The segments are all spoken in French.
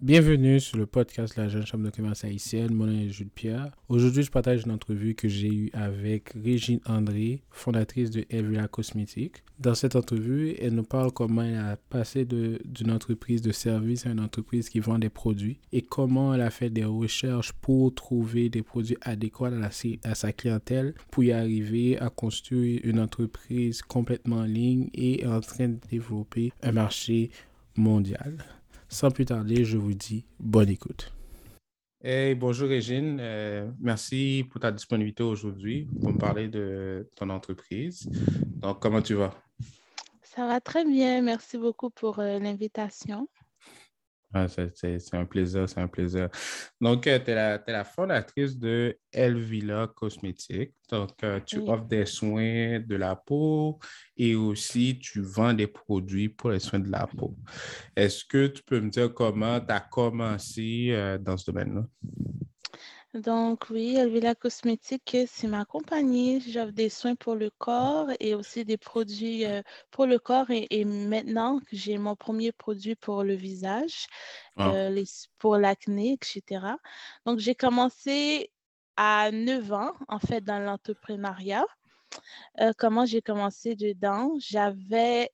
Bienvenue sur le podcast La Jeune Chambre de commerce haïtienne. Mon nom est Jules Pierre. Aujourd'hui, je partage une entrevue que j'ai eue avec Régine André, fondatrice de Elvira Cosmétiques. Dans cette entrevue, elle nous parle comment elle a passé d'une entreprise de service à une entreprise qui vend des produits et comment elle a fait des recherches pour trouver des produits adéquats à, à sa clientèle pour y arriver à construire une entreprise complètement en ligne et en train de développer un marché mondial. Sans plus tarder, je vous dis bonne écoute. Hey, bonjour Régine, euh, merci pour ta disponibilité aujourd'hui pour me parler de ton entreprise. Donc, comment tu vas? Ça va très bien, merci beaucoup pour euh, l'invitation. Ah, c'est un plaisir, c'est un plaisir. Donc, euh, tu es, la fondatrice de Elvila Cosmétiques. Donc, euh, tu offres des soins de la peau et aussi tu vends des produits pour les soins de la peau. Est-ce que tu peux me dire comment tu as commencé euh, dans ce domaine-là? Donc oui, Elvila Cosmétique, c'est ma compagnie. J'offre des soins pour le corps et aussi des produits euh, pour le corps. Et, maintenant, j'ai mon premier produit pour le visage, ah. euh, pour l'acné, etc. Donc j'ai commencé à 9 ans, en fait, dans l'entrepreneuriat. Euh, comment j'ai commencé dedans? J'avais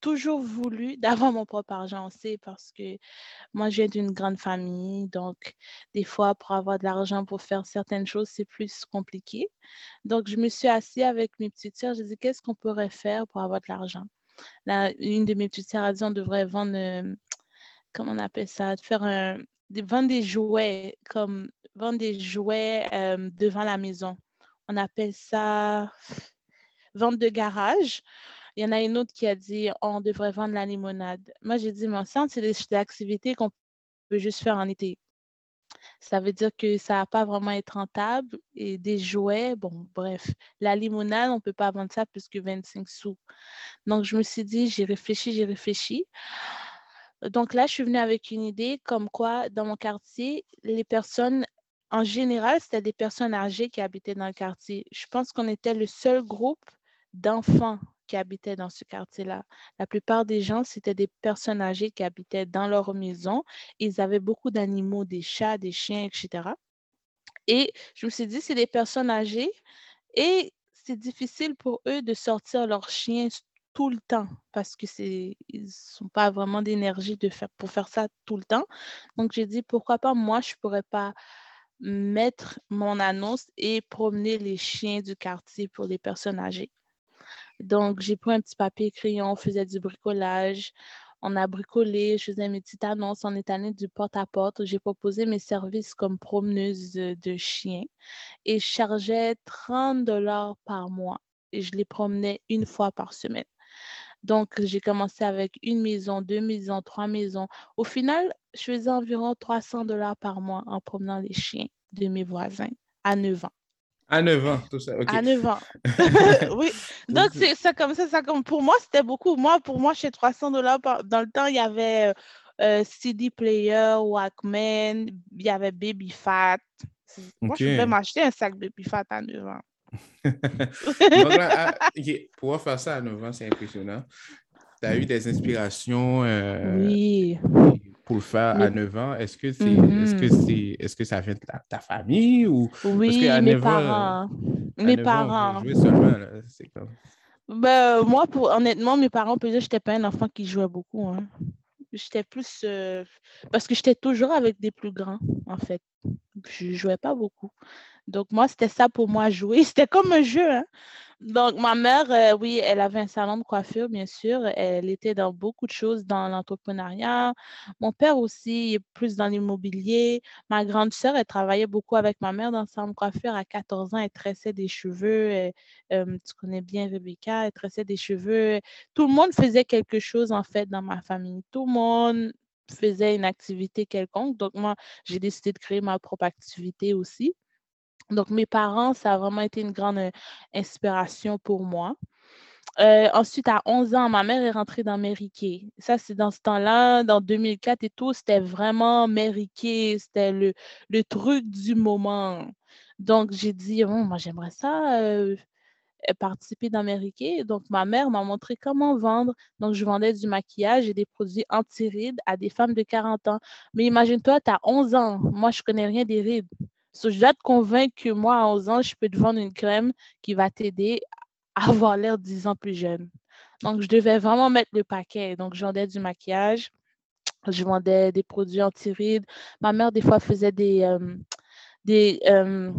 toujours voulu d'avoir mon propre argent aussi parce que moi, je viens d'une grande famille. Donc, des fois, pour avoir de l'argent pour faire certaines choses, c'est plus compliqué. Donc, je me suis assise avec mes petites sœurs. Je dit, qu'est-ce qu'on pourrait faire pour avoir de l'argent? une de mes petites sœurs a dit, on devrait vendre, euh, comment on appelle ça, faire un, vendre des jouets, comme vendre des jouets euh, devant la maison. On appelle ça vente de garage. Il y en a une autre qui a dit on devrait vendre la limonade. Moi, j'ai dit, mon centre, c'est des, activités qu'on peut juste faire en été. Ça veut dire que ça va pas vraiment être rentable. Et des jouets, bon, bref. La limonade, on ne peut pas vendre ça plus que 25 sous. Donc, je me suis dit, j'ai réfléchi, j'ai réfléchi. Donc là, je suis venue avec une idée comme quoi, dans mon quartier, les personnes, en général, c'était des personnes âgées qui habitaient dans le quartier. Je pense qu'on était le seul groupe d'enfants qui habitaient dans ce quartier-là. La plupart des gens, c'était des personnes âgées qui habitaient dans leur maison. Ils avaient beaucoup d'animaux, des chats, des chiens, etc. Et je me suis dit, c'est des personnes âgées et c'est difficile pour eux de sortir leurs chiens tout le temps parce que c'est ils pas vraiment d'énergie pour faire ça tout le temps. Donc j'ai dit pourquoi pas moi je pourrais pas mettre mon annonce et promener les chiens du quartier pour les personnes âgées. Donc, j'ai pris un petit papier crayon, on faisait du bricolage. On a bricolé, je faisais mes petites annonces, on est allé du porte-à-porte. J'ai proposé mes services comme promeneuse de chiens et je chargeais 30 dollars par mois et je les promenais une fois par semaine. Donc, j'ai commencé avec une maison, deux maisons, trois maisons. Au final, je faisais environ 300 dollars par mois en promenant les chiens de mes voisins à 9 ans. À 9 ans, tout ça. À 9 ans. oui. Donc, c'est ça comme ça, ça comme pour moi, c'était beaucoup. Moi, pour moi, chez 300 dollars dans le temps, il y avait euh, euh, CD Player, Walkman, il y avait Baby Fat. Moi, je pouvais m'acheter un sac Baby Fat à 9 ans. Donc là, ah, Pour faire ça à 9 ans, c'est impressionnant. Tu as eu des inspirations. Euh, oui pour le faire à 9 ans, est-ce que c'est est-ce que mm-hmm. c'est est-ce que ça vient de ta, famille ou Oui, mes parents. mes parents. Ben, moi, pour, honnêtement, mes parents, peut dire que je n'étais pas un enfant qui jouait beaucoup. Hein. J'étais plus. Euh, parce que j'étais toujours avec des plus grands, en fait. Je ne jouais pas beaucoup. Donc, moi, c'était ça pour moi jouer. C'était comme un jeu. Hein. Donc, ma mère, euh, oui, elle avait un salon de coiffure, bien sûr. Elle était dans beaucoup de choses dans l'entrepreneuriat. Mon père aussi plus dans l'immobilier. Ma grande sœur, elle travaillait beaucoup avec ma mère dans le salon de coiffure. À 14 ans, elle tressait des cheveux. Euh, tu connais bien Rebecca, elle tressait des cheveux. Tout le monde faisait quelque chose, en fait, dans ma famille. Tout le monde faisait une activité quelconque. Donc, moi, j'ai décidé de créer ma propre activité aussi. Donc, mes parents, ça a vraiment été une grande euh, inspiration pour moi. Euh, ensuite, à 11 ans, ma mère est rentrée dans Mary Ça, c'est dans ce temps-là, dans 2004 et tout, c'était vraiment Mary C'était le, truc du moment. Donc, j'ai dit, oh, moi, j'aimerais ça euh, participer dans mes Donc, ma mère m'a montré comment vendre. Donc, je vendais du maquillage et des produits anti-rides à des femmes de 40 ans. Mais imagine-toi, tu as 11 ans. Moi, je connais rien des rides. Je dois te convaincre que moi, à 11 ans, je peux te vendre une crème qui va t'aider à avoir l'air 10 ans plus jeune. Donc, je devais vraiment mettre le paquet. Donc, je vendais du maquillage, je vendais des produits anti-rides. Ma mère, des fois, faisait des, euh, des euh,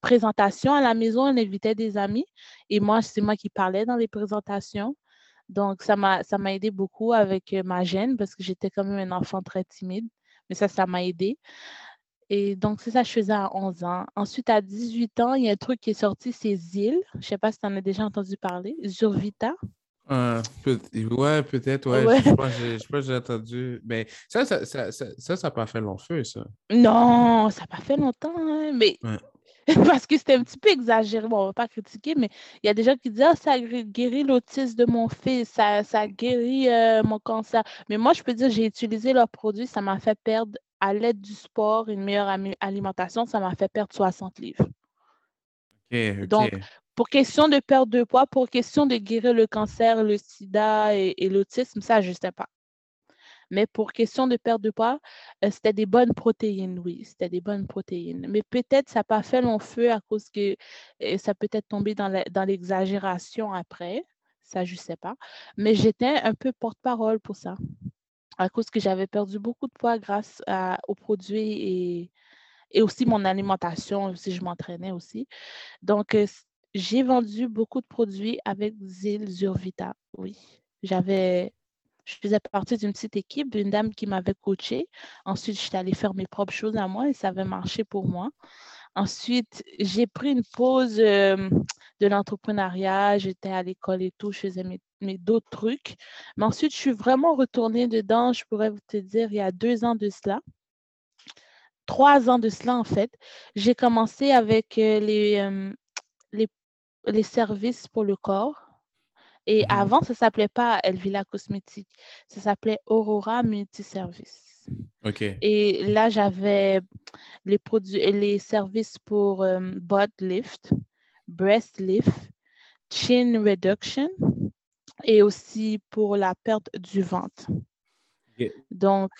présentations à la maison. Elle invitait des amis. Et moi, c'est moi qui parlais dans les présentations. Donc, ça m'a, ça m'a aidé beaucoup avec euh, ma gêne parce que j'étais quand même un enfant très timide. Mais ça, ça m'a aidé. Et donc, c'est ça que je faisais à 11 ans. Ensuite, à 18 ans, il y a un truc qui est sorti, c'est ZIL. Je ne sais pas si tu en as déjà entendu parler. Zurvita. Euh, peut ouais, peut-être, ouais. Je sais pas, j'ai entendu. Mais ça, ça, ça, ça, ça n'a pas fait long feu, ça. Non, ça n'a pas fait longtemps, hein, mais parce que c'était un petit peu exagéré. Bon, on ne va pas critiquer, mais il y a des gens qui disent Ah, ça guérit l'autisme de mon fils, ça, ça guérit euh, mon cancer. Mais moi, je peux dire, j'ai utilisé leurs produits, ça m'a fait perdre, à l'aide du sport, une meilleure alimentation, ça m'a fait perdre 60 livres. Donc, pour question de perdre de poids, pour question de guérir le cancer, le sida et, l'autisme, ça, je ne sais pas. Mais pour question de perte de poids, euh, c'était des bonnes protéines, oui, c'était des bonnes protéines. Mais peut-être ça n'a pas fait long feu à cause que euh, ça peut être tombé dans l'exagération après. Ça, je ne sais pas. Mais j'étais un peu porte-parole pour ça. À cause que j'avais perdu beaucoup de poids grâce aux produits et, et aussi mon alimentation, si je m'entraînais aussi. Donc, euh, j'ai vendu beaucoup de produits avec Zil Zurvita, oui. J'avais, je faisais partie d'une petite équipe, d'une dame qui m'avait coachée. Ensuite, j'étais allée faire mes propres choses à moi et ça avait marché pour moi. Ensuite, j'ai pris une pause euh, de l'entrepreneuriat. J'étais à l'école et tout. Je faisais mes, mes d'autres trucs. Mais ensuite, je suis vraiment retournée dedans. Je pourrais vous te dire, il y a deux ans de cela. Trois ans de cela, en fait. J'ai commencé avec euh, les, euh, les les services pour le corps. Et mmh avant, ça ne s'appelait pas Elvila Cosmétique, ça s'appelait Aurora Multiservice. OK. Et là, j'avais les produits les services pour euh, butt lift, breast lift, chin reduction et aussi pour la perte du ventre. Donc,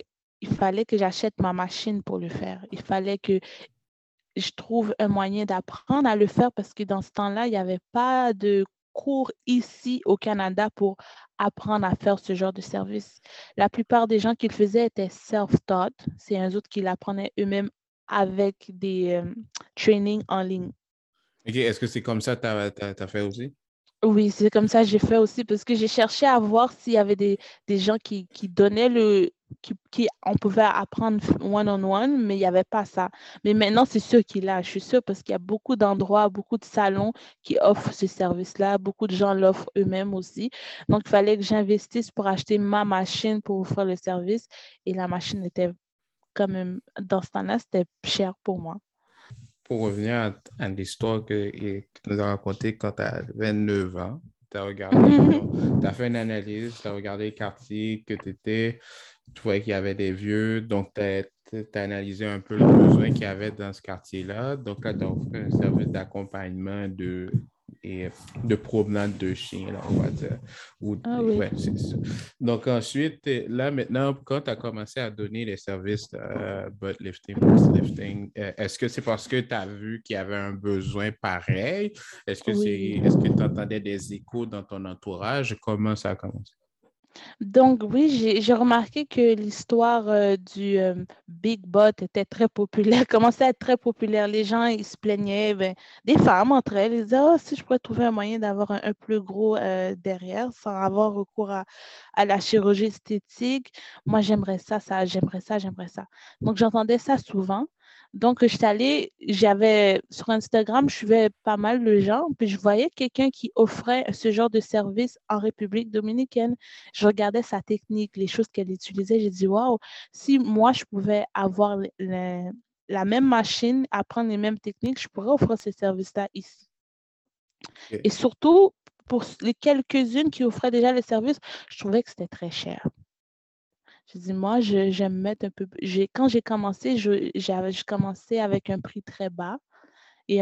il fallait que j'achète ma machine pour le faire. Il fallait que je trouve un moyen d'apprendre à le faire parce que dans ce temps-là, il n'y avait pas de cours ici au Canada pour apprendre à faire ce genre de service. La plupart des gens qui le faisaient étaient self-taught. C'est un autre qui l'apprenaient eux-mêmes avec des euh, trainings en ligne. OK. Est-ce que c'est comme ça que tu as, fait aussi? Oui, c'est comme ça que j'ai fait aussi parce que j'ai cherché à voir s'il y avait des, gens qui, donnaient le. Qui, on pouvait apprendre one-on-one, mais il n'y avait pas ça. Mais maintenant, c'est sûr qu'il a. Je suis sûre parce qu'il y a beaucoup d'endroits, beaucoup de salons qui offrent ce service-là. Beaucoup de gens l'offrent eux-mêmes aussi. Donc, il fallait que j'investisse pour acheter ma machine pour offrir le service. Et la machine était quand même, dans ce temps-là, c'était cher pour moi pour revenir à, l'histoire que, tu nous as racontée quand tu avais 9 ans, tu as regardé, tu as fait une analyse, tu as regardé le quartier que tu étais, tu voyais qu'il y avait des vieux, donc tu as, analysé un peu le besoin qu'il y avait dans ce quartier-là. Donc là, tu as offert un service d'accompagnement de et de promenade de chiens, là, on va dire. ah, oui. Donc ensuite, là maintenant, quand tu as commencé à donner les services de euh, butt lifting, breast lifting, euh, est-ce que c'est parce que tu as vu qu'il y avait un besoin pareil? Est-ce que c'est est-ce que tu entendais des échos dans ton entourage? Comment ça a commencé? Donc oui, j'ai remarqué que l'histoire euh, du euh, Big Bot était très populaire, commençait à être très populaire. Les gens, ils se plaignaient, ben, des femmes entre elles, ils disaient, oh, si je pourrais trouver un moyen d'avoir un, plus gros euh, derrière sans avoir recours à, à la chirurgie esthétique, moi j'aimerais ça, ça, j'aimerais ça, j'aimerais ça. Donc j'entendais ça souvent. Donc, je suis allée, j'avais sur Instagram, je suivais pas mal de gens, puis je voyais quelqu'un qui offrait ce genre de service en République dominicaine. Je regardais sa technique, les choses qu'elle utilisait. J'ai dit, waouh, si moi, je pouvais avoir la même machine, apprendre les mêmes techniques, je pourrais offrir ce service-là ici. Et surtout, pour les quelques-unes qui offraient déjà les services, je trouvais que c'était très cher. Je dis, moi, j'aime mettre un peu. Quand j'ai commencé, je, j'avais commencé avec un prix très bas. Et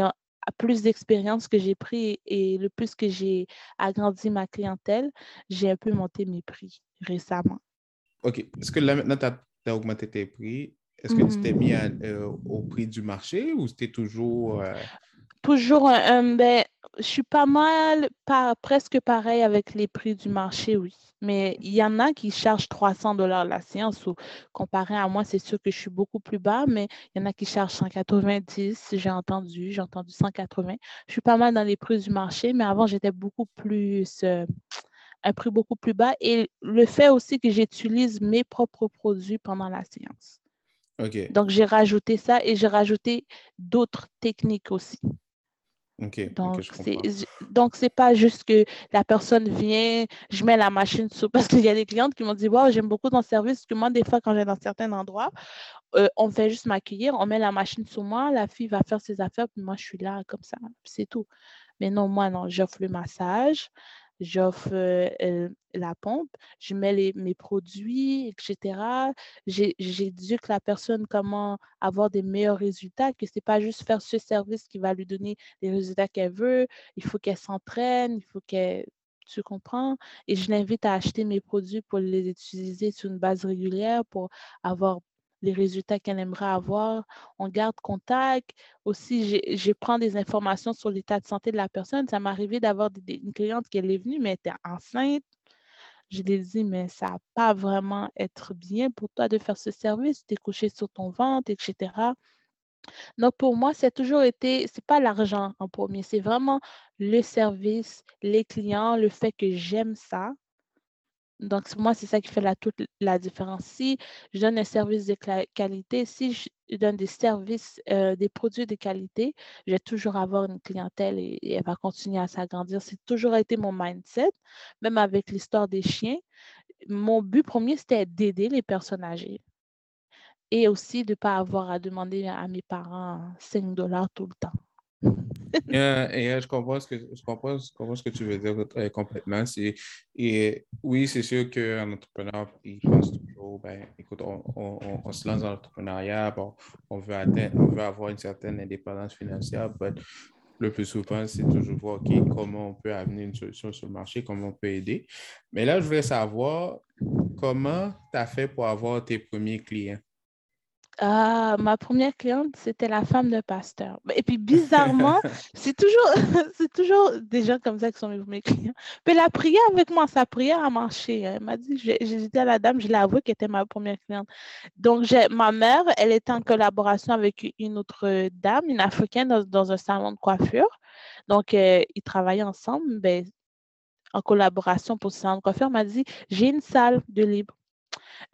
plus d'expérience que j'ai pris et le plus que j'ai agrandi ma clientèle, j'ai un peu monté mes prix récemment. OK. Est-ce que là, maintenant, tu as, augmenté tes prix? Est-ce que tu t'es mis mm. euh, au prix du marché ou c'était toujours... Euh, toujours, ben, je suis pas mal, pas, presque pareil avec les prix du marché, oui. Mais il y en a qui chargent 300 dollars la séance ou comparé à moi, c'est sûr que je suis beaucoup plus bas, mais il y en a qui chargent 190, j'ai entendu, j'ai entendu 180. Je suis pas mal dans les prix du marché, mais avant, j'étais beaucoup plus, euh, un prix beaucoup plus bas. Et le fait aussi que j'utilise mes propres produits pendant la séance. Donc, j'ai rajouté ça et j'ai rajouté d'autres techniques aussi. Donc, c'est, donc, c'est pas juste que la personne vient, je mets la machine sous. Parce qu'il y a des clientes qui m'ont dit Wow, j'aime beaucoup ton service. que moi, des fois, quand j'ai dans certains endroits, euh, on fait juste m'accueillir, on met la machine sous moi, la fille va faire ses affaires, puis moi, je suis là comme ça. C'est tout. Mais non, moi, non, j'offre le massage, j'offre la pompe, je mets mes produits, etc. J'éduque la personne comment avoir des meilleurs résultats, que ce n'est pas juste faire ce service qui va lui donner les résultats qu'elle veut. Il faut qu'elle s'entraîne, il faut qu'elle tu comprends? Et je l'invite à acheter mes produits pour les utiliser sur une base régulière pour avoir les résultats qu'elle aimerait avoir. On garde contact. Aussi, je prends des informations sur l'état de santé de la personne. Ça m'est arrivé d'avoir une cliente qui est venue, mais était enceinte. Je lui ai dit, mais ça va pas vraiment être bien pour toi de faire ce service. Tu es couché sur ton ventre, etc. Donc, pour moi, c'est toujours été, c'est pas l'argent en premier, c'est vraiment le service, les clients, le fait que j'aime ça. Donc, moi, c'est ça qui fait la, toute la différence. Si je donne un service de qualité, si je donne des services, euh, des produits de qualité, je vais toujours avoir une clientèle et, elle va continuer à s'agrandir. C'est toujours été mon mindset, même avec l'histoire des chiens. Mon but premier, c'était d'aider les personnes âgées et aussi de ne pas avoir à demander à mes parents 5 dollars tout le temps. Et, je, comprends ce que, je, comprends, ce que tu veux dire euh, complètement. Et oui, c'est sûr qu'un entrepreneur, il pense toujours, ben, écoute, on, on, on se lance dans l'entrepreneuriat, bon, on, veut atteindre, on veut avoir une certaine indépendance financière, mais le plus souvent, c'est toujours voir comment on peut amener une solution sur le marché, comment on peut aider. Mais là, je voulais savoir comment tu as fait pour avoir tes premiers clients? Ah, ma première cliente, c'était la femme de pasteur. Et puis, bizarrement, c'est toujours, c'est toujours des gens comme ça qui sont mes clients. Puis, la prière avec moi, sa prière a marché. Elle m'a dit, j'ai dit à la dame, je l'ai avoué qu'elle était ma première cliente. Donc, ma mère, elle était en collaboration avec une autre dame, une africaine, dans, un salon de coiffure. Donc, euh, ils travaillaient ensemble, ben, en collaboration pour ce salon de coiffure. Elle m'a dit, j'ai une salle de libre.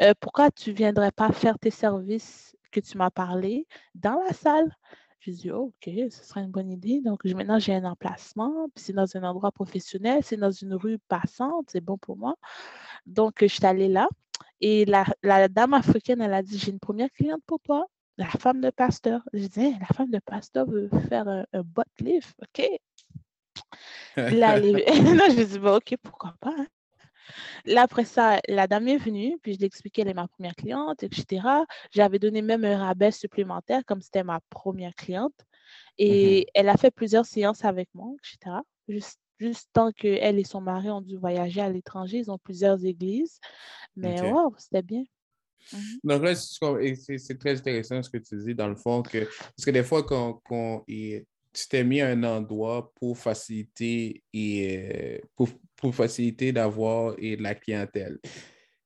Euh, pourquoi tu ne viendrais pas faire tes services que tu m'as parlé dans la salle? Je dis, OK, ce serait une bonne idée. Donc, maintenant, j'ai un emplacement, puis c'est dans un endroit professionnel, c'est dans une rue passante, c'est bon pour moi. Donc, je suis allée là. Et la, dame africaine, elle a dit, j'ai une première cliente pour toi, la femme de pasteur. Je dis, hein, la femme de pasteur veut faire un, un butt lift, OK. Là, non, je dis, bon, OK, pourquoi pas. Hein. Là, après ça, la dame est venue, puis je lui ai expliqué, elle est ma première cliente, etc. J'avais donné même un rabais supplémentaire, comme c'était ma première cliente. Et mmh elle a fait plusieurs séances avec moi, etc. Juste, juste tant qu'elle et son mari ont dû voyager à l'étranger, ils ont plusieurs églises. Mais wow, c'était bien. Mmh Donc là, c'est très intéressant ce que tu dis, dans le fond, que, parce que des fois, quand, quand tu t'es mis à un endroit pour faciliter et euh, pour, pour faciliter d'avoir de la clientèle.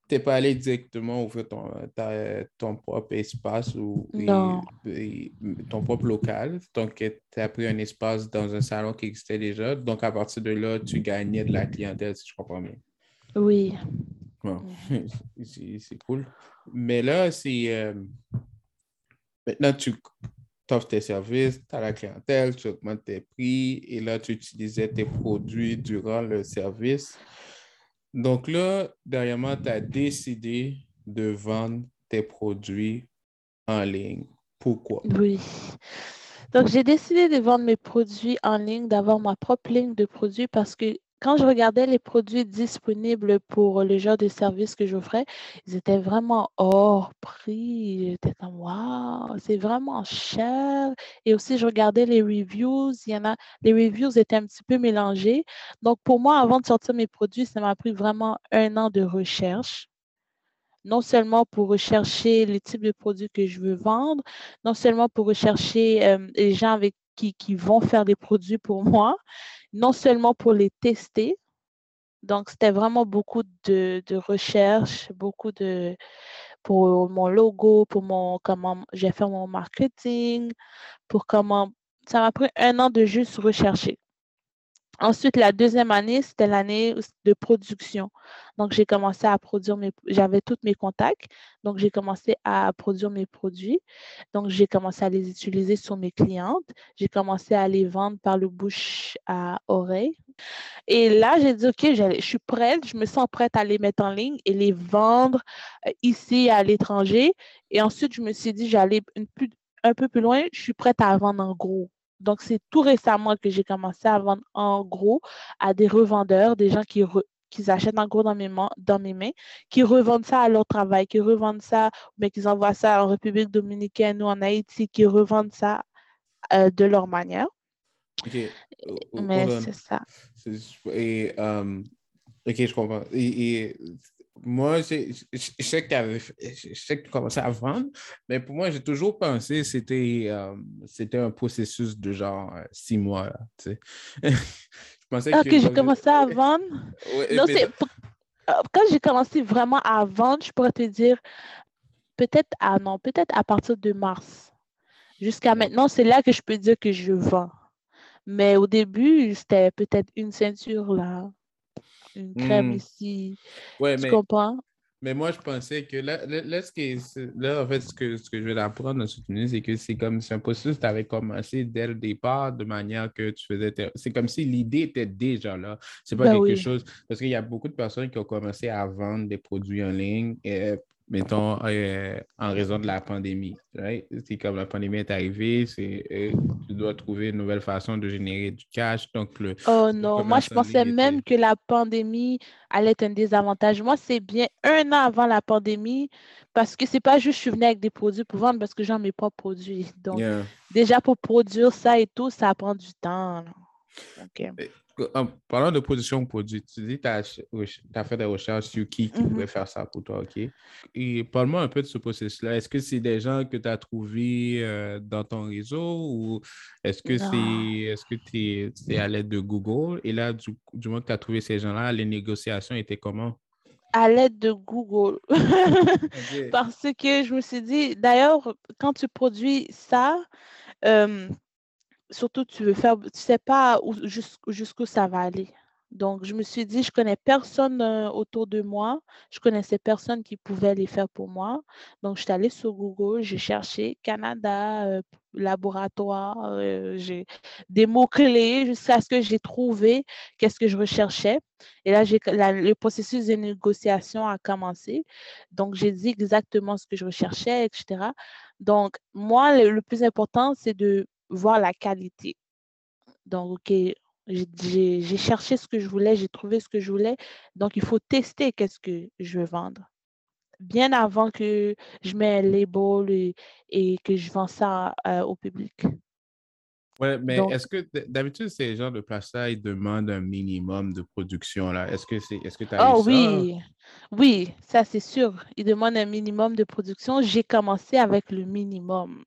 Tu n'es pas allé directement ouvrir ton, ton propre espace ou ton propre local. Donc, tu as pris un espace dans un salon qui existait déjà. Donc, à partir de là, tu gagnais de la clientèle, si je comprends bien. Oui. c'est cool. Mais là, c'est. Euh, maintenant, tu tu offres tes services, tu as la clientèle, tu augmentes tes prix et là, tu utilisais tes produits durant le service. Donc là, dernièrement, tu as décidé de vendre tes produits en ligne. Pourquoi? Oui. Donc, j'ai décidé de vendre mes produits en ligne, d'avoir ma propre ligne de produits parce que quand je regardais les produits disponibles pour le genre de service que j'offrais, ils étaient vraiment hors prix. J'étais comme, waouh, c'est vraiment cher. Et aussi, je regardais les reviews. Il y en a, les reviews étaient un petit peu mélangés. Donc, pour moi, avant de sortir mes produits, ça m'a pris vraiment un an de recherche. Non seulement pour rechercher les types de produits que je veux vendre, non seulement pour rechercher euh, les gens avec qui, vont faire des produits pour moi, non seulement pour les tester, donc c'était vraiment beaucoup de, de recherche, beaucoup de pour mon logo, pour mon comment j'ai fait mon marketing, pour comment ça m'a pris un an de juste rechercher. Ensuite, la deuxième année, c'était l'année de production. Donc, j'ai commencé à produire mes, j'avais tous mes contacts. Donc, j'ai commencé à produire mes produits. Donc, j'ai commencé à les utiliser sur mes clientes. J'ai commencé à les vendre par le bouche à oreille. Et là, j'ai dit, OK, je suis prête, je me sens prête à les mettre en ligne et les vendre euh, ici à l'étranger. Et ensuite, je me suis dit, j'allais un peu plus loin, je suis prête à vendre en gros. Donc, c'est tout récemment que j'ai commencé à vendre en gros à des revendeurs, des gens qui, achètent en gros dans mes, mains, dans mes mains, qui revendent ça à leur travail, qui revendent ça, mais qui envoient ça en République dominicaine ou en Haïti, qui revendent ça euh, de leur manière. OK. Mais c'est ça. Et, euh, OK, je comprends. et moi, je, sais que tu commençais à vendre, mais pour moi, j'ai toujours pensé que c'était euh, c'était un processus de genre euh, six mois. je pensais ah, que, j'ai commencé à vendre. Euh, quand j'ai commencé vraiment à vendre, je pourrais te dire peut-être à non, peut-être à partir de mars. Jusqu'à maintenant, c'est là que je peux dire que je vends. Mais au début, c'était peut-être une ceinture là, crème hmm. ici. Ouais, tu mais, comprends? Mais moi, je pensais que là, là, ce qui là en fait, ce que, ce que je vais apprendre dans cette minute, c'est que c'est comme si un processus, tu avais commencé dès le départ de manière que tu faisais. C'est comme si l'idée était déjà là. C'est pas ben quelque chose. Parce qu'il y a beaucoup de personnes qui ont commencé à vendre des produits en ligne. Et mettons, euh, en raison de la pandémie. C'est comme la pandémie est arrivée, c'est, euh, tu dois trouver une nouvelle façon de générer du cash. Donc le, oh non, moi je pensais même que la pandémie allait être un désavantage. Moi, c'est bien un an avant la pandémie parce que c'est pas juste je suis venue avec des produits pour vendre parce que j'en ai pas produit. Donc, déjà pour produire ça et tout, ça prend du temps. OK en parlant de production de produits, tu dis que tu as, fait des recherches sur qui, qui mm-hmm. pourrait faire ça pour toi, OK? Et parle-moi un peu de ce processus-là. Est-ce que c'est des gens que tu as trouvés euh, dans ton réseau ou est-ce que c'est est-ce que tu es, à l'aide de Google? Et là, du, du moment que tu as trouvé ces gens-là, les négociations étaient comment? à l'aide de Google. Parce que je me suis dit, d'ailleurs, quand tu produis ça, euh, surtout, tu veux faire, tu sais pas jusqu'où ça va aller. Donc, je me suis dit, je connais personne euh, autour de moi. Je connaissais personne qui pouvait les faire pour moi. Donc, je suis allée sur Google, j'ai cherché Canada, euh, laboratoire, euh, j'ai des mots-clés jusqu'à ce que j'ai trouvé qu'est-ce que je recherchais. Et là, le processus de négociation a commencé. Donc, j'ai dit exactement ce que je recherchais, etc. Donc, moi, le plus important, c'est de voir la qualité. Donc, OK, j'ai cherché ce que je voulais, j'ai trouvé ce que je voulais. Donc, il faut tester qu'est-ce que je veux vendre. Bien avant que je mets un label et, que je vends ça euh, au public. Oui, mais est-ce que d'habitude, ces gens de ils demandent un minimum de production là? Est-ce que c'est est-ce que tu as oh, oui, oui, ça c'est sûr. Ils demandent un minimum de production. J'ai commencé avec le minimum.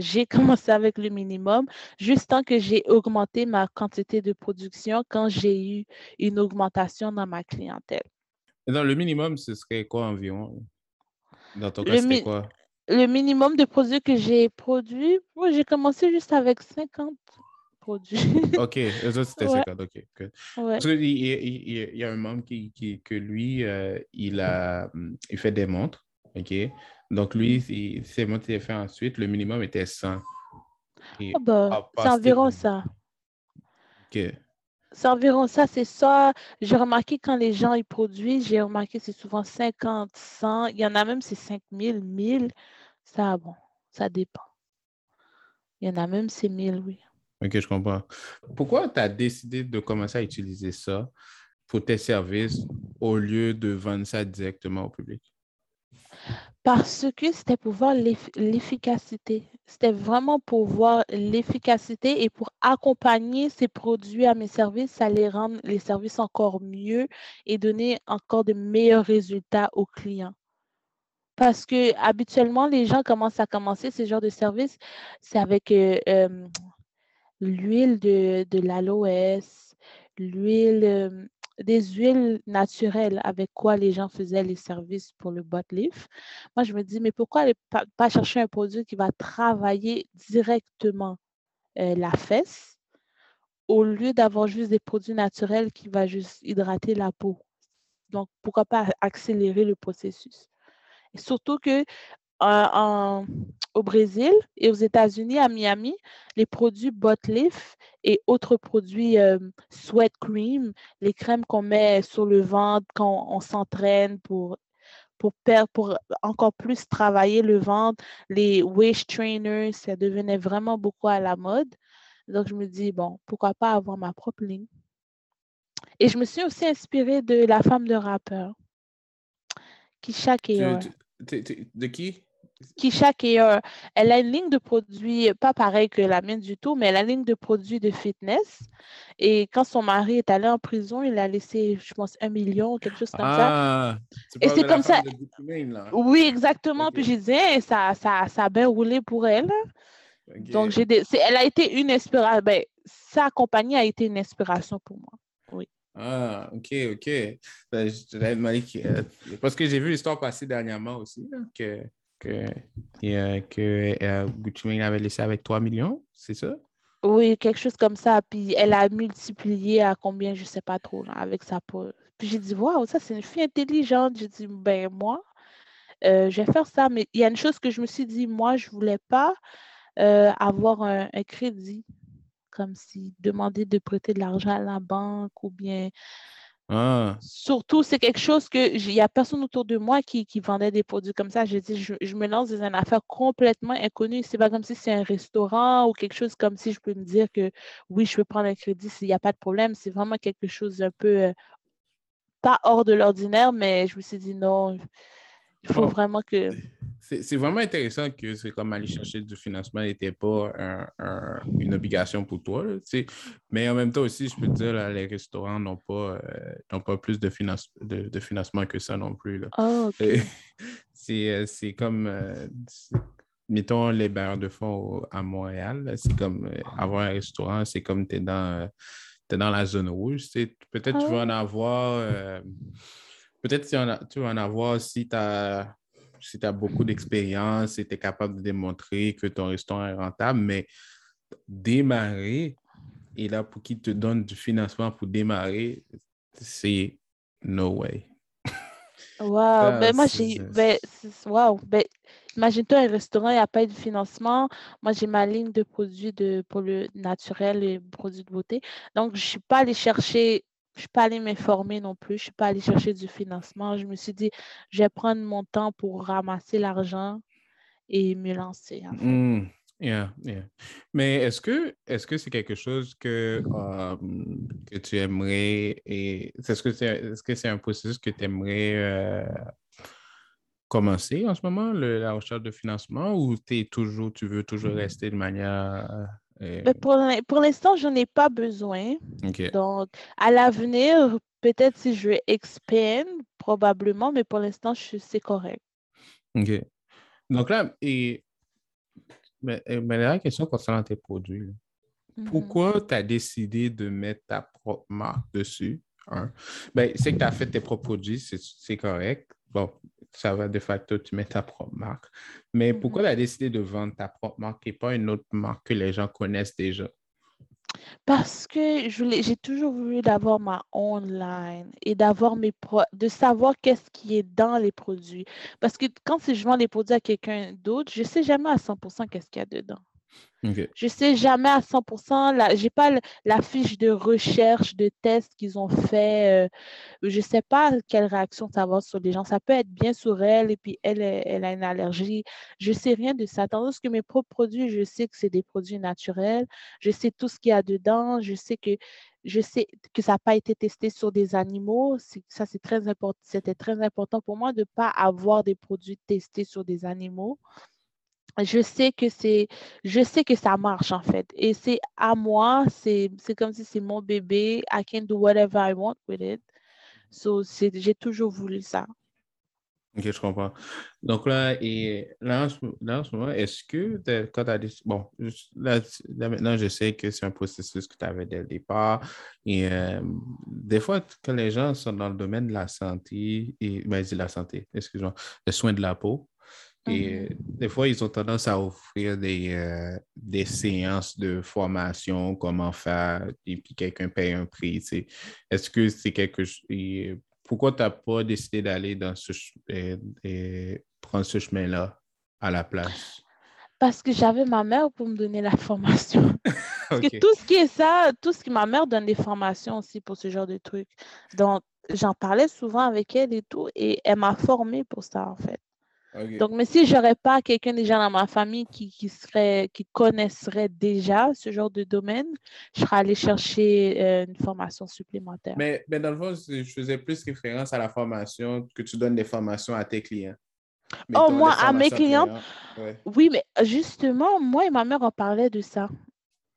J'ai commencé avec le minimum, juste tant que j'ai augmenté ma quantité de production quand j'ai eu une augmentation dans ma clientèle. Et dans le minimum, ce serait quoi environ? Dans ton cas, c'était quoi? Le minimum de produits que j'ai produit, moi, j'ai commencé juste avec 50 produits. OK, les autres, c'était 50, OK. Parce qu'il il, y a un membre qui, qui que lui, euh, il, a, il fait des montres, OK? Donc, lui, c'est moi qui fait ensuite. Le minimum était 100. ah bah, c'est environ ça. OK. C'est environ ça. C'est ça. J'ai remarqué quand les gens ils produisent, j'ai remarqué c'est souvent 50, 100. Il y en a même, c'est 5000, 1000. Ça, bon, ça dépend. Il y en a même, c'est 1000, oui. Ok, je comprends. Pourquoi tu as décidé de commencer à utiliser ça pour tes services au lieu de vendre ça directement au public? Parce que c'était pour voir l'efficacité. C'était vraiment pour voir l'efficacité et pour accompagner ces produits à mes services, ça allait rendre les services encore mieux et donner encore de meilleurs résultats aux clients. Parce que habituellement, les gens commencent à commencer ce genre de service, c'est avec euh, euh, l'huile de, de l'aloès, l'huile, des huiles naturelles avec quoi les gens faisaient les services pour le bot leaf. Moi, je me dis, mais pourquoi ne pas, chercher un produit qui va travailler directement la fesse au lieu d'avoir juste des produits naturels qui vont juste hydrater la peau? Donc, pourquoi pas accélérer le processus? Surtout que au Brésil et aux États-Unis, à Miami, les produits Botleaf et autres produits euh, Sweat Cream, les crèmes qu'on met sur le ventre quand on s'entraîne pour, pour, pour encore plus travailler le ventre, les waist trainers, ça devenait vraiment beaucoup à la mode. Donc, je me dis, bon, pourquoi pas avoir ma propre ligne? Et je me suis aussi inspirée de la femme de rappeur, Kisha Keyor. De qui? Kisha Keyor, elle a une ligne de produits, pas pareille que la mienne du tout, mais elle a une ligne de produits de fitness. Et quand son mari est allé en prison, il a laissé, je pense, un million, quelque chose comme ça. Ah, et c'est comme ça. Oui, exactement. Puis j'ai dit, ça, ça, ça a bien roulé pour elle. Donc, j'ai elle a été une inspiration. Ben, sa compagnie a été une inspiration pour moi. Oui. Ah, ok, ok. Ben, euh, parce que j'ai vu l'histoire passer dernièrement aussi, que que, que euh, Gucci avait laissé avec 3 millions, c'est ça? Oui, quelque chose comme ça. Puis elle a multiplié à combien, je ne sais pas trop, avec sa peau. Puis j'ai dit, waouh, ça c'est une fille intelligente. J'ai dit, ben moi, euh, je vais faire ça. Mais il y a une chose que je me suis dit, moi, je ne voulais pas euh, avoir un, crédit, comme si demander de prêter de l'argent à la banque ou bien ah. Surtout, c'est quelque chose que il n'y a personne autour de moi qui, vendait des produits comme ça. J'ai dit, je, me lance dans une affaire complètement inconnue. C'est pas comme si c'est un restaurant ou quelque chose comme si je peux me dire que oui, je peux prendre un crédit s'il n'y a pas de problème. C'est vraiment quelque chose un peu euh, pas hors de l'ordinaire, mais je me suis dit non, il faut vraiment que c'est vraiment intéressant que c'est comme aller chercher du financement n'était pas une obligation pour toi. mais en même temps aussi, je peux te dire, les restaurants n'ont pas, euh, pas plus de, de, financement que ça non plus. Oh, c'est comme, euh, mettons, les barres de fonds à Montréal. C'est comme euh, avoir un restaurant, c'est comme tu es dans, dans la zone rouge. Peut-être tu vas en ah. avoir. Peut-être tu vas en avoir si tu as si tu as beaucoup d'expérience et tu es capable de démontrer que ton restaurant est rentable, mais démarrer, et là, pour qu'il te donne du financement pour démarrer, c'est no way. Wow, ben moi j'ai. Ben, wow, ben, imagine-toi un restaurant, il n'y a pas de financement. Moi, j'ai ma ligne de produits de, pour le naturel et produits de beauté. Donc, je ne suis pas allée chercher je ne suis pas allée m'informer non plus. Je ne suis pas allée chercher du financement. Je me suis dit, je vais prendre mon temps pour ramasser l'argent et me lancer. Mmh. Yeah, yeah. Mais est-ce que est-ce que c'est quelque chose que, um, que tu aimerais et est-ce que c'est est-ce que c'est un processus que tu aimerais euh, commencer en ce moment, la recherche de financement, ou es toujours, tu veux toujours rester de manière ben, pour, pour l'instant, je n'en ai pas besoin. Donc, à l'avenir, peut-être si je vais expand, probablement, mais pour l'instant, c'est correct. OK. Donc là, et, mais, mais la question concernant tes produits, pourquoi tu as décidé de mettre ta propre marque dessus? Ben, c'est que tu as fait tes propres produits, c'est correct. Bon, ça va de facto, tu mets ta propre marque. Mais mm-hmm. pourquoi tu as décidé de vendre ta propre marque et pas une autre marque que les gens connaissent déjà? Parce que j'ai toujours voulu d'avoir ma online et d'avoir mes de savoir qu'est-ce qui est dans les produits. Parce que quand je vends les produits à quelqu'un d'autre, je ne sais jamais à 100% qu'est-ce qu'il y a dedans. OK. Je sais jamais à 100%, là, j'ai pas la fiche de recherche, de test qu'ils ont fait. euh, je sais pas quelle réaction ça va sur les gens. Ça peut être bien sur elle et puis elle, elle, a une allergie. Je sais rien de ça. Tandis que mes propres produits, je sais que c'est des produits naturels. Je sais tout ce qu'il y a dedans. Je sais que je sais que ça n'a pas été testé sur des animaux. Ça, c'est très important. C'était très important pour moi de ne pas avoir des produits testés sur des animaux je sais que c'est je sais que ça marche en fait et c'est à moi c'est comme si c'est mon bébé I can do whatever I want with it so j'ai toujours voulu ça Ok, je comprends. Donc là, et là, en ce, moment, est-ce que quand tu as dit, bon, là, maintenant, je sais que c'est un processus que tu avais dès le départ. Et euh, des fois, quand les gens sont dans le domaine de la santé, et ben, dis la santé, excuse-moi, le soin de la peau, et Mhm. euh, des fois, ils ont tendance à offrir des, euh, des séances de formation, comment faire, et puis quelqu'un paye un prix. tu sais. Est-ce que c'est quelque chose. Pourquoi tu n'as pas décidé d'aller dans ce et, et prendre ce chemin-là à la place? parce que j'avais ma mère pour me donner la formation parce que tout ce qui est ça tout ce qui ma mère donne des formations aussi pour ce genre de trucs donc j'en parlais souvent avec elle et tout et elle m'a formée pour ça en fait Donc, mais si j'aurais pas quelqu'un déjà dans ma famille qui, qui serait, qui connaisserait déjà ce genre de domaine, je serais allée chercher euh, une formation supplémentaire. Mais, mais dans le fond, je faisais plus référence à la formation, que tu donnes des formations à tes clients. Oh, moi, à mes clients. Ouais. oui, mais justement, moi et ma mère, on parlait de ça.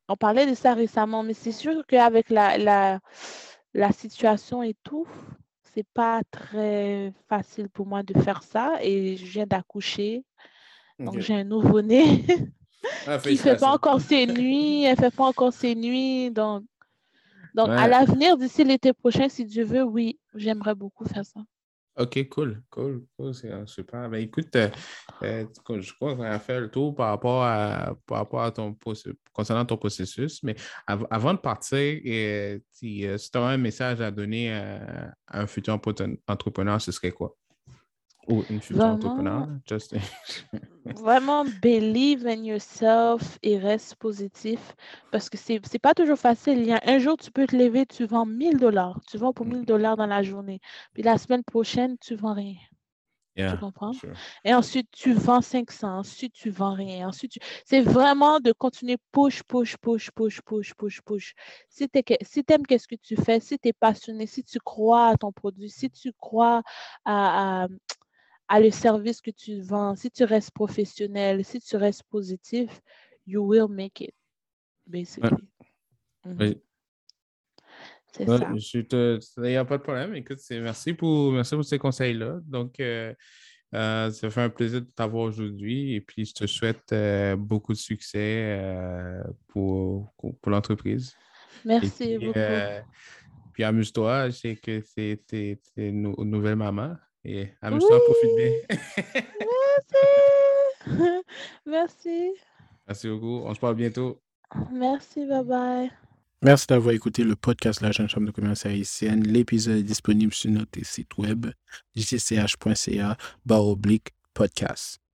On parlait de ça récemment, mais c'est sûr qu'avec la, la, la situation et tout, c'est pas très facile pour moi de faire ça. Et je viens d'accoucher, donc j'ai un nouveau-né. Ah, qui fait pas encore ses nuits, elle fait pas encore ses nuits. Donc, donc à l'avenir, d'ici l'été prochain, si Dieu veut, oui, j'aimerais beaucoup faire ça. OK, cool, cool, cool, c'est euh, super. Ben, écoute, euh, euh, je crois qu'on a fait le tour par rapport à, par rapport à ton concernant ton processus, mais av- avant de partir, si, tu avais un message à donner à, un futur entrepreneur, ce serait quoi? Ou une future entrepreneur, Vraiment, just... vraiment, believe in yourself et reste positif parce que c'est c'est pas toujours facile. Il y a un jour, tu peux te lever, tu vends 1000 dollars, tu vends pour 1000 dollars dans la journée. Puis la semaine prochaine, tu vends rien. Tu comprends? sure. Et ensuite, tu vends 500. Ensuite, tu vends rien. Ensuite, tu- c'est vraiment de continuer push, push, push, push, push, push, push. Si tu si aimes qu'est-ce que tu fais, si tu es passionné, si tu crois à ton produit, si tu crois à, à, à le service que tu vends, si tu restes professionnel, si tu restes positif, you will make it, basically. Mhm. Oui. C'est Ouais, ça. Il n'y a pas de problème. Écoute, merci pour, merci pour ces conseils-là. Donc, euh, euh, ça fait un plaisir de t'avoir aujourd'hui et puis je te souhaite euh, beaucoup de succès pour, pour l'entreprise. Merci puis, beaucoup. puis amuse-toi, je sais que c'est une nou- nouvelle maman et amuse-toi, profite bien. Merci. Merci. Merci beaucoup. On se parle bientôt. Merci. Bye bye. Merci d'avoir écouté le podcast La Jeune Chambre de commerce haïtienne. L'épisode est disponible sur notre site web jcch.ca barre oblique podcast.